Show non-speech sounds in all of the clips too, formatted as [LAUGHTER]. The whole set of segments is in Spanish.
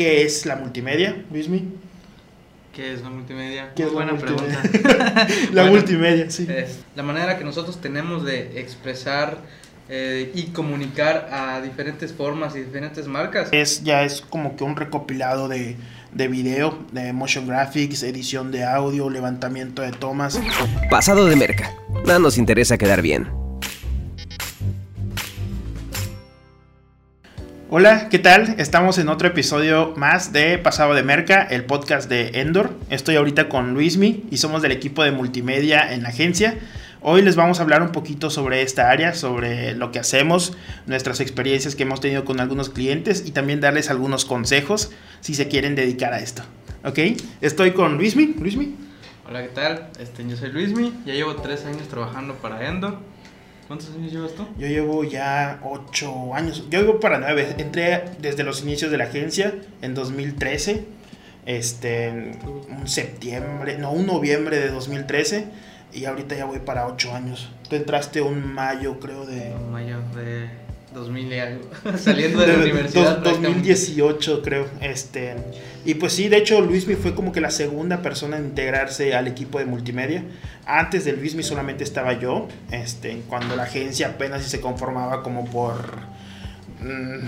¿qué es la multimedia, Luismi? ¿Qué es la multimedia? ¿Qué es buena multimedia? pregunta. [LAUGHS] La Bueno, multimedia, sí. Es la manera que nosotros tenemos de expresar eh, y comunicar a diferentes formas y diferentes marcas. Es, ya es como que un recopilado de, de video, de motion graphics, edición de audio, levantamiento de tomas. Pasado de merca. No nos interesa quedar bien. Hola, ¿qué tal? Estamos en otro episodio más de Pasado de Merca, el podcast de Endor. Estoy ahorita con Luismi y somos del equipo de multimedia en la agencia. Hoy les vamos a hablar un poquito sobre esta área, sobre lo que hacemos, nuestras experiencias que hemos tenido con algunos clientes y también darles algunos consejos si se quieren dedicar a esto. ¿Ok? Estoy con Luismi. Luismi. Hola, ¿qué tal? Este, yo soy Luismi, ya llevo tres años trabajando para Endor. ¿Cuántos años llevas tú? Yo llevo ya 8 años, yo llevo para 9, entré desde los inicios de la agencia en 2013, este, un septiembre, no, un noviembre de 2013 y ahorita ya voy para 8 años. Tú entraste un mayo creo de... En mayo de 2000 y algo. [LAUGHS] Saliendo de, la universidad. dos- prácticamente. 2018 creo, este, y pues sí, de hecho Luismi fue como que la segunda persona en integrarse al equipo de multimedia. Antes de Luismi solamente estaba yo, este, cuando la agencia apenas se conformaba como por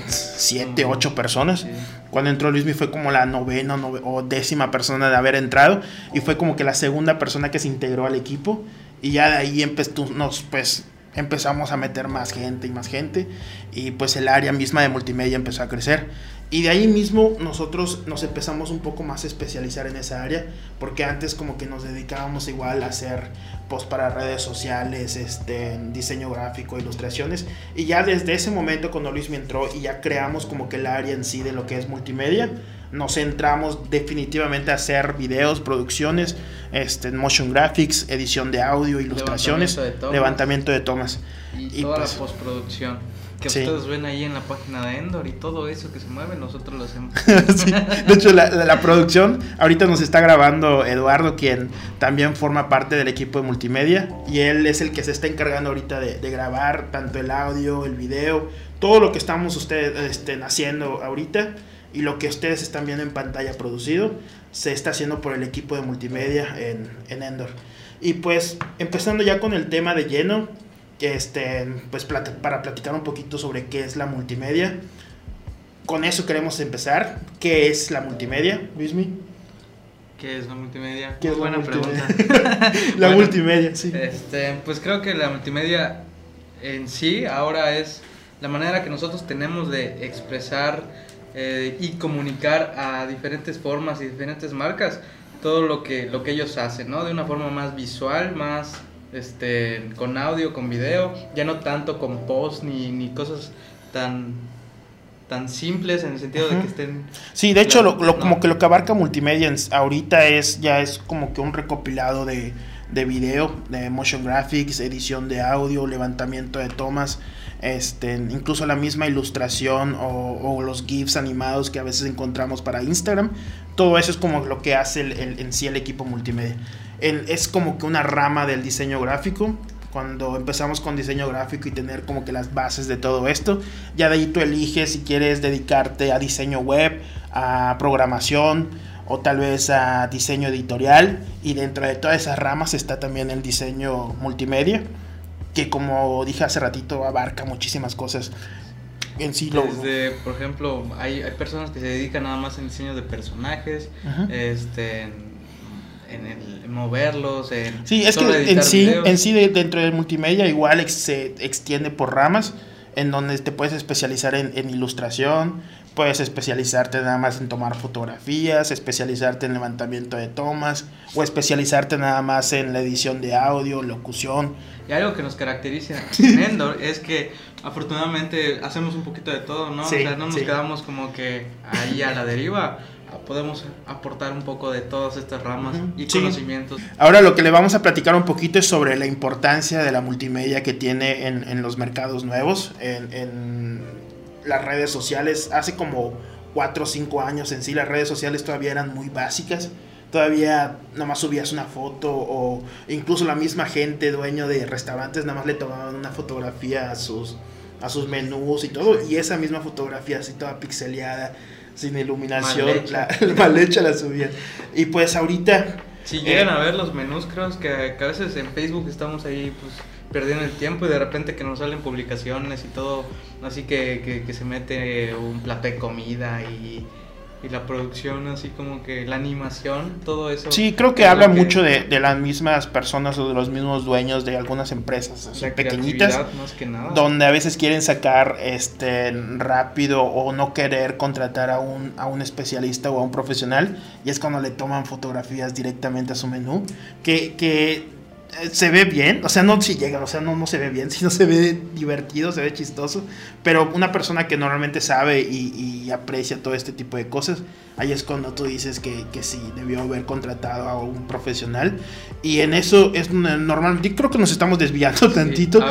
7, 8 personas. Sí. Cuando entró Luismi fue como la novena nove- o décima persona de haber entrado y fue como que la segunda persona que se integró al equipo y ya de ahí empezó, nos pues empezamos a meter más gente y más gente y pues el área misma de multimedia empezó a crecer. Y de ahí mismo nosotros nos empezamos un poco más a especializar en esa área porque antes como que nos dedicábamos igual a hacer post para redes sociales, este, diseño gráfico, ilustraciones. Y ya desde ese momento cuando Luis me entró y ya creamos como que el área en sí de lo que es multimedia, nos centramos definitivamente a hacer videos, producciones, este, motion graphics, edición de audio, ilustraciones, Levantamiento de tomas. levantamiento de tomas. Y, Y toda pues- la postproducción. Que Sí. ustedes ven ahí en la página de Endor y todo eso que se mueve, nosotros lo hacemos. [LAUGHS] Sí, De hecho, la, la- la producción, ahorita nos está grabando Eduardo, quien también forma parte del equipo de multimedia. Y él es el que se está encargando ahorita de, de grabar tanto el audio, el video, todo lo que estamos ustedes este, haciendo ahorita y lo que ustedes están viendo en pantalla producido, se está haciendo por el equipo de multimedia en, en Endor. Y pues, empezando ya con el tema de lleno, este, pues para platicar un poquito sobre qué es la multimedia con eso queremos empezar. ¿Qué es la multimedia, Luismi? ¿Qué es la multimedia? ¿Qué es Muy la buena multimedia? pregunta. [LAUGHS] La [LAUGHS] Bueno, multimedia, sí. Este, pues creo que la multimedia en sí ahora es la manera que nosotros tenemos de expresar eh, y comunicar a diferentes formas y diferentes marcas todo lo que, lo que ellos hacen, ¿no? De una forma más visual, más este, con audio, con video, ya no tanto con post ni, ni cosas tan, tan simples en el sentido de que estén... Sí, de hecho, lo, Claro, lo- no. como que lo que abarca multimedia ahorita es ya es como que un recopilado de, de video, de motion graphics, edición de audio, levantamiento de tomas, este, incluso la misma ilustración o, o los GIFs animados que a veces encontramos para Instagram. Todo eso es como lo que hace el- el- en sí el equipo multimedia. El- es como que una rama del diseño gráfico. Cuando empezamos con diseño gráfico y tener como que las bases de todo esto, ya de ahí tú eliges si quieres dedicarte a diseño web, a programación o tal vez a diseño editorial. Y dentro de todas esas ramas está también el diseño multimedia, que como dije hace ratito abarca muchísimas cosas. En sí lo... Desde, por ejemplo, hay, hay personas que se dedican nada más en diseño de personajes, Ajá. este, en, en el en moverlos, en Sí, es que en sí, videos. en sí de- dentro del multimedia igual ex- se extiende por ramas, en donde te puedes especializar en, en ilustración, puedes especializarte nada más en tomar fotografías, especializarte en levantamiento de tomas, o especializarte nada más en la edición de audio, locución. Y algo que nos caracteriza [LAUGHS] en Endor es que afortunadamente hacemos un poquito de todo, ¿no? Sí, o sea, no nos sí. quedamos como que ahí a la deriva. Podemos aportar un poco de todas estas ramas Ujú, y sí. conocimientos. Ahora lo que le vamos a platicar un poquito es sobre la importancia de la multimedia que tiene en, en los mercados nuevos, en, en las redes sociales. Hace como 4 o 5 años en sí las redes sociales todavía eran muy básicas. Todavía nada más subías una foto o incluso la misma gente, dueño de restaurantes, nada más le tomaban una fotografía a sus, a sus menús y todo. Y esa misma fotografía así toda pixeleada sin iluminación, Mal hecha. la, [LAUGHS] mal hecha la subían. Y pues ahorita... Si eh, llegan a ver los menús, creo que, que a veces en Facebook estamos ahí pues perdiendo el tiempo y de repente que nos salen publicaciones y todo, así que, que, que se mete un plato de comida y, y la producción, así como que la animación, todo eso. Sí, creo que habla mucho de, de las mismas personas o de los mismos dueños de algunas empresas así, pequeñitas. más que nada. donde a veces quieren sacar este rápido o no querer contratar a un, a un especialista o a un profesional y es cuando le toman fotografías directamente a su menú que, que se ve bien, o sea, no si llega, o sea, no, no se ve bien, [LAUGHS] sino se ve divertido, se ve chistoso, pero una persona que normalmente sabe y, y aprecia todo este tipo de cosas, ahí es cuando tú dices que, que sí, debió haber contratado a un profesional y en eso es normal, yo creo que nos estamos desviando Sí, tantito,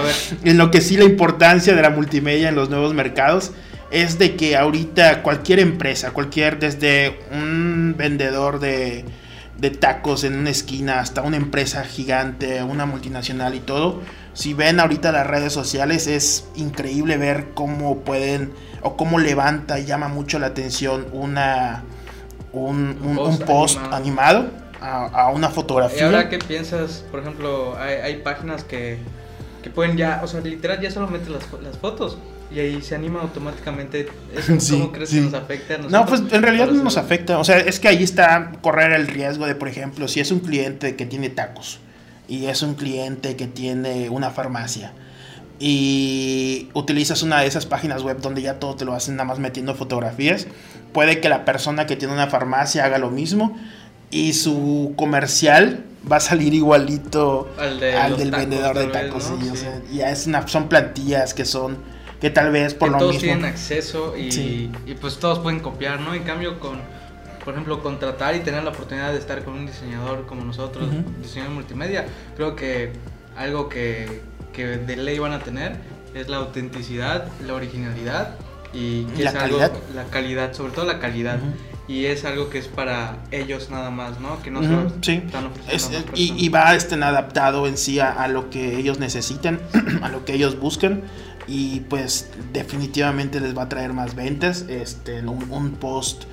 en lo que sí la importancia de la multimedia en los nuevos mercados es de que ahorita cualquier empresa, cualquier, desde un vendedor de, de tacos en una esquina hasta una empresa gigante, una multinacional y todo, si ven ahorita las redes sociales es increíble ver cómo pueden o cómo levanta y llama mucho la atención una un, un- un Post post, animado. animado, a, a una ¿y fotografía. ahora qué piensas? Por ejemplo, hay, hay páginas que, que pueden ya, o sea, literal ya solo meten las, las fotos y ahí se anima automáticamente. ¿Eso [LAUGHS] Sí, ¿Cómo crees sí. que nos afecta a No, pues en realidad no nos afecta. O sea, es que ahí está correr el riesgo de, por ejemplo, si es un cliente que tiene tacos y es un cliente que tiene una farmacia y utilizas una de esas páginas web donde ya todo te lo hacen nada más metiendo fotografías, puede que la persona que tiene una farmacia haga lo mismo y su comercial va a salir igualito Al, de al del tacos, vendedor de vez, tacos. ¿no? sí, o Sí. sea, ya es una, son plantillas que son que tal vez por que lo todos mismo tienen acceso y, Sí. y pues todos pueden copiar, ¿no? En cambio con, por ejemplo, contratar y tener la oportunidad de estar con un diseñador como nosotros, diseñador multimedia, creo que algo que, que de ley van a tener es la autenticidad, la originalidad y que La es algo- calidad. la calidad, sobre todo la calidad. Y es algo que es para ellos nada más, ¿no? Que no se lo sí. están ofreciendo Es- a más y, va este, adaptado en sí a, a lo que ellos necesitan, [CLEARS THROAT] a lo que ellos buscan. Y pues definitivamente les va a traer más ventas. Este, un, un post,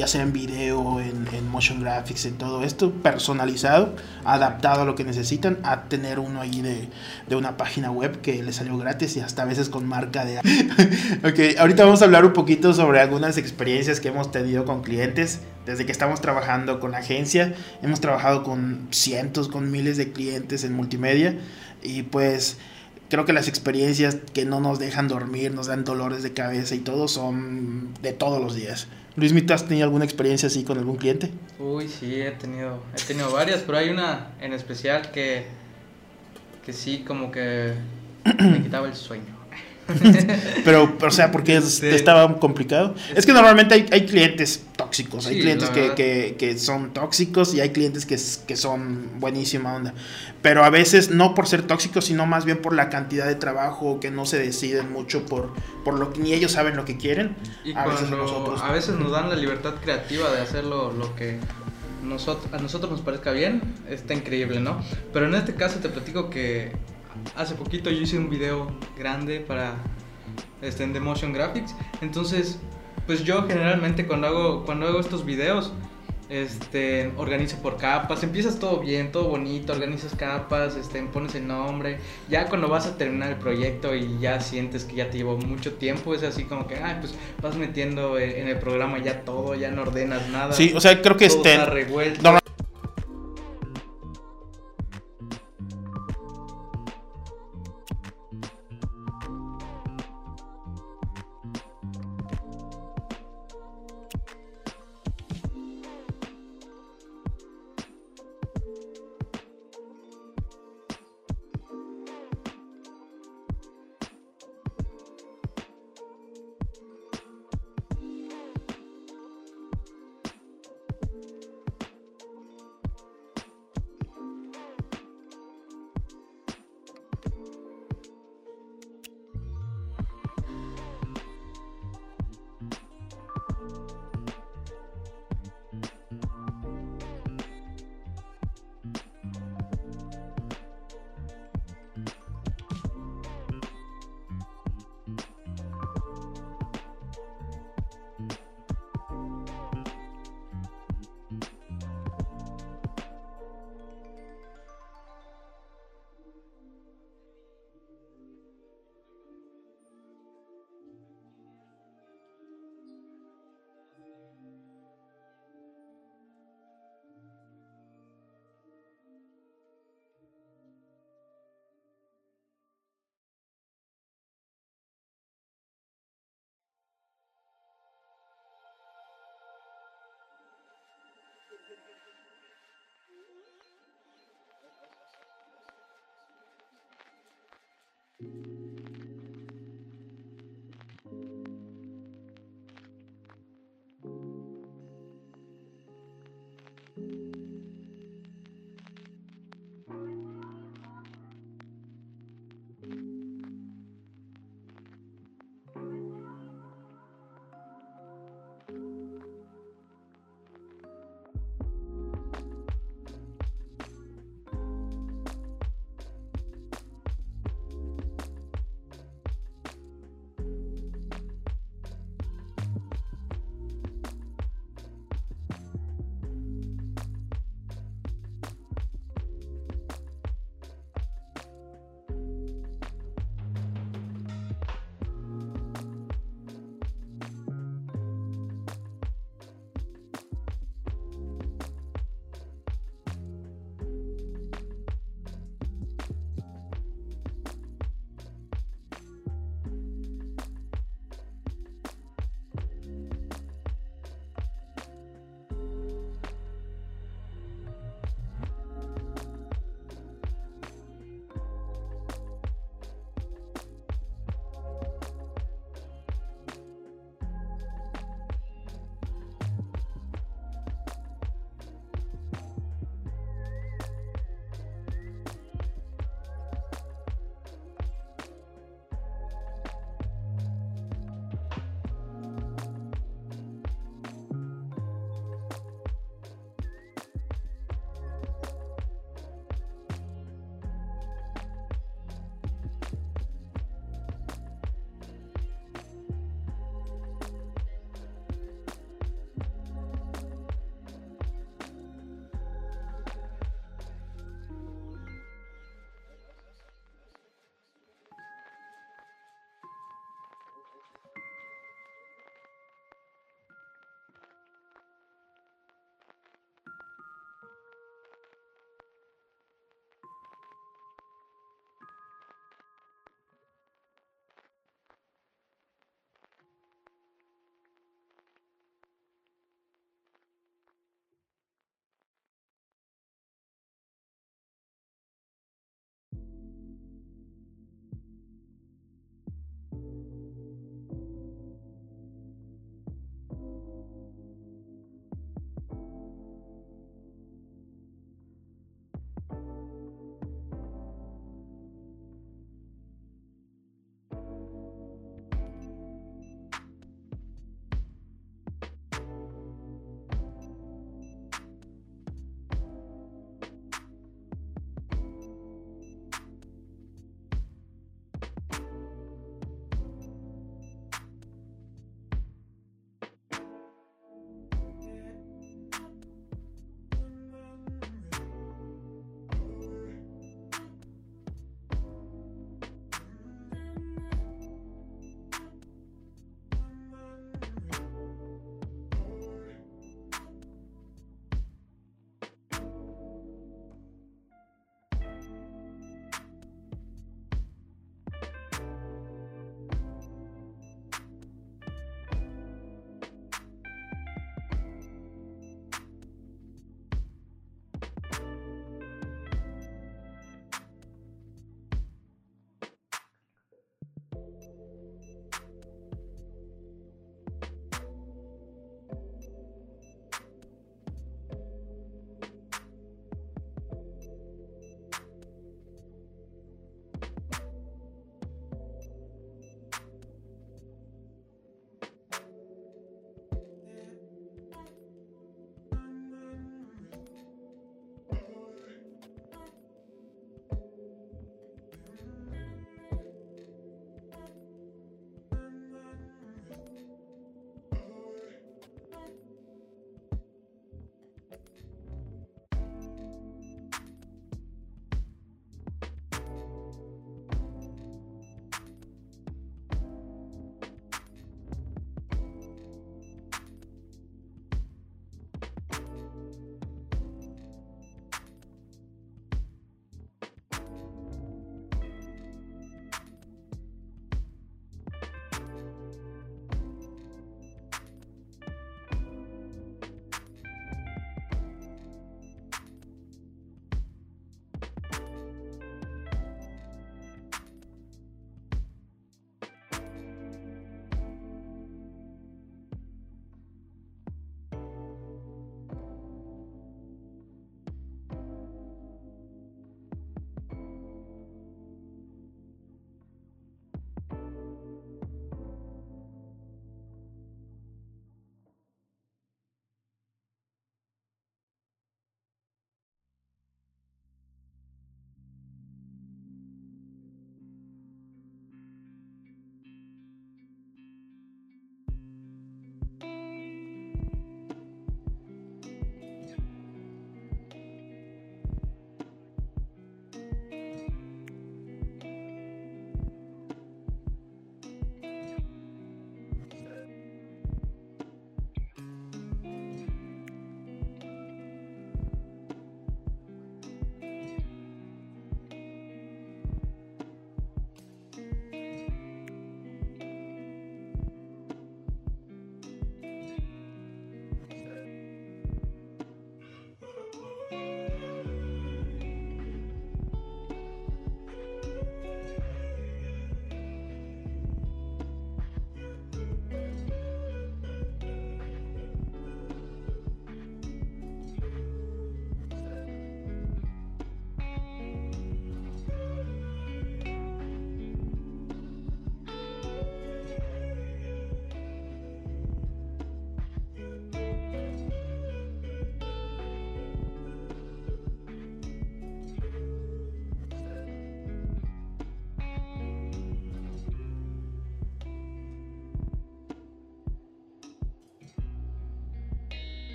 ya sea en video, en, en motion graphics, en todo esto, personalizado, adaptado a lo que necesitan, a tener uno ahí de, de una página web que les salió gratis y hasta a veces con marca de... [LAUGHS] ok, ahorita vamos a hablar un poquito sobre algunas experiencias que hemos tenido con clientes. Desde que estamos trabajando con la agencia, hemos trabajado con cientos, con miles de clientes en multimedia y pues creo que las experiencias que no nos dejan dormir, nos dan dolores de cabeza y todo son de todos los días. Luis, ¿tú has tenido alguna experiencia así con algún cliente? Uy, sí, he tenido, he tenido varias, pero hay una en especial que, que sí, como que me quitaba el sueño. [LAUGHS] Pero, o sea, porque Sí. estaba complicado. Es que normalmente hay, hay clientes tóxicos, hay Sí, clientes que, que, que son tóxicos y hay clientes que, que son buenísima onda. Pero a veces no por ser tóxicos, sino más bien por la cantidad de trabajo que no se deciden mucho por, por lo que ni ellos saben lo que quieren. Y a veces nosotros. a veces nos dan la libertad creativa de hacer lo, lo que nosotros, a nosotros nos parezca bien, está increíble, ¿no? Pero en este caso te platico que hace poquito yo hice un video grande para este, en The Motion Graphics. Entonces, pues yo generalmente cuando hago, cuando hago estos videos, este, organizo por capas, empiezas todo bien, todo bonito, organizas capas, este, pones el nombre, ya cuando vas a terminar el proyecto y ya sientes que ya te llevó mucho tiempo, es así como que, ay, pues vas metiendo en el programa ya todo, ya no ordenas nada. Sí, o sea, creo que todo este, está revuelto.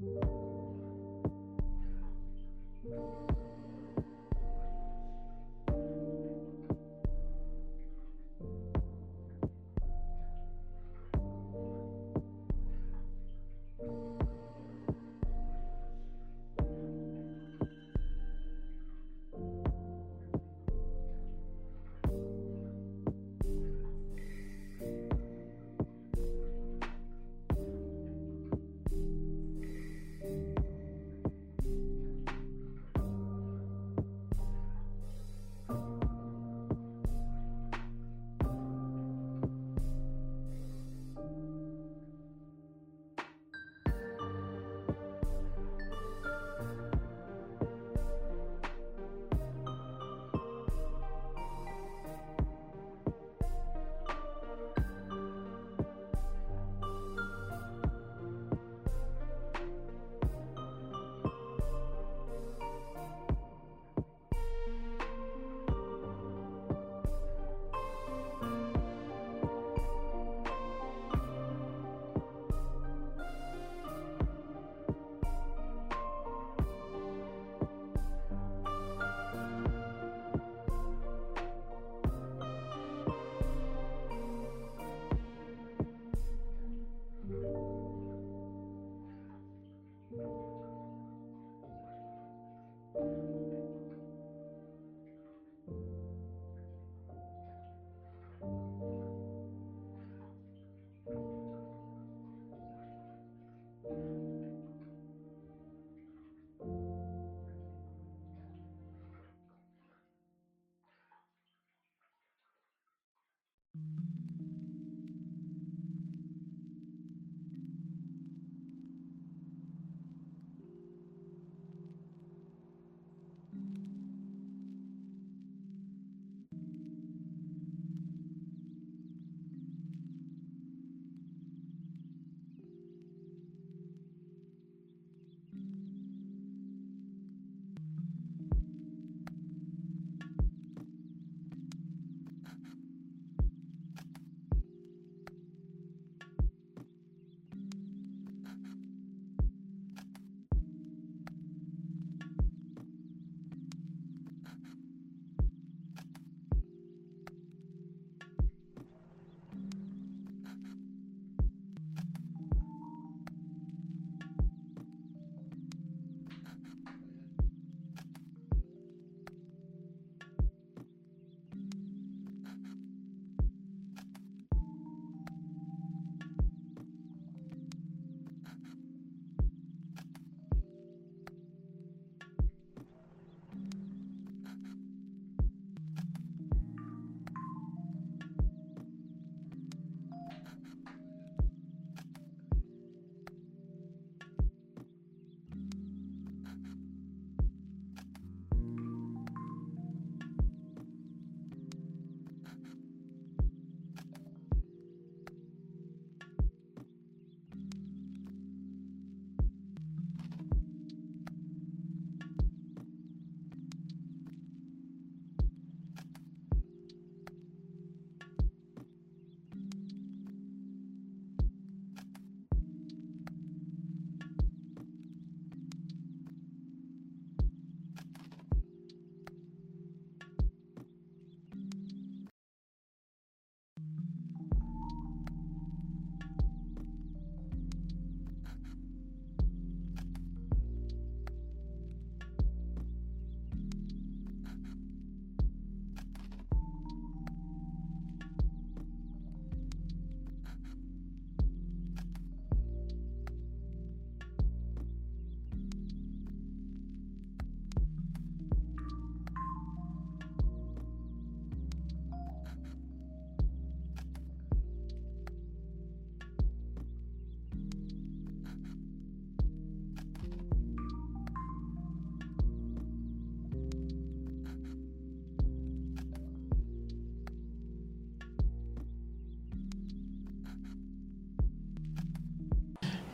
Normal-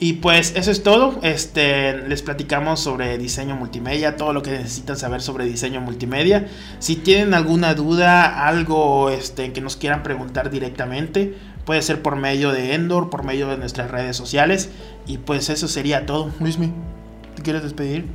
Y pues eso es todo. Este, les platicamos sobre diseño multimedia, todo lo que necesitan saber sobre diseño multimedia. Si tienen alguna duda, algo este, que nos quieran preguntar directamente, puede ser por medio de Endor, por medio de nuestras redes sociales. Y pues eso sería todo. Luismi, ¿te quieres despedir?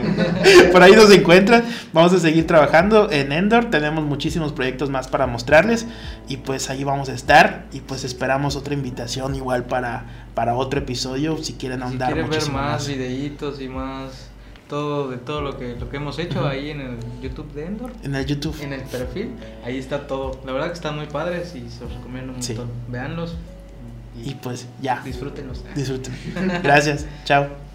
[LAUGHS] Por ahí nos encuentran. Vamos a seguir trabajando en Endor. Tenemos muchísimos proyectos más para mostrarles. Y pues ahí vamos a estar. Y pues esperamos otra invitación igual para, para otro episodio. Si quieren Si ahondar quieren ver más más. videitos y más todo de todo lo que lo que hemos hecho ahí en el YouTube de Endor, En el YouTube. en el perfil, ahí está todo. La verdad que están muy padres y se los recomiendo un Sí. montón. Véanlos Y pues ya. disfrútenlos. Disfruten. Gracias. Chao.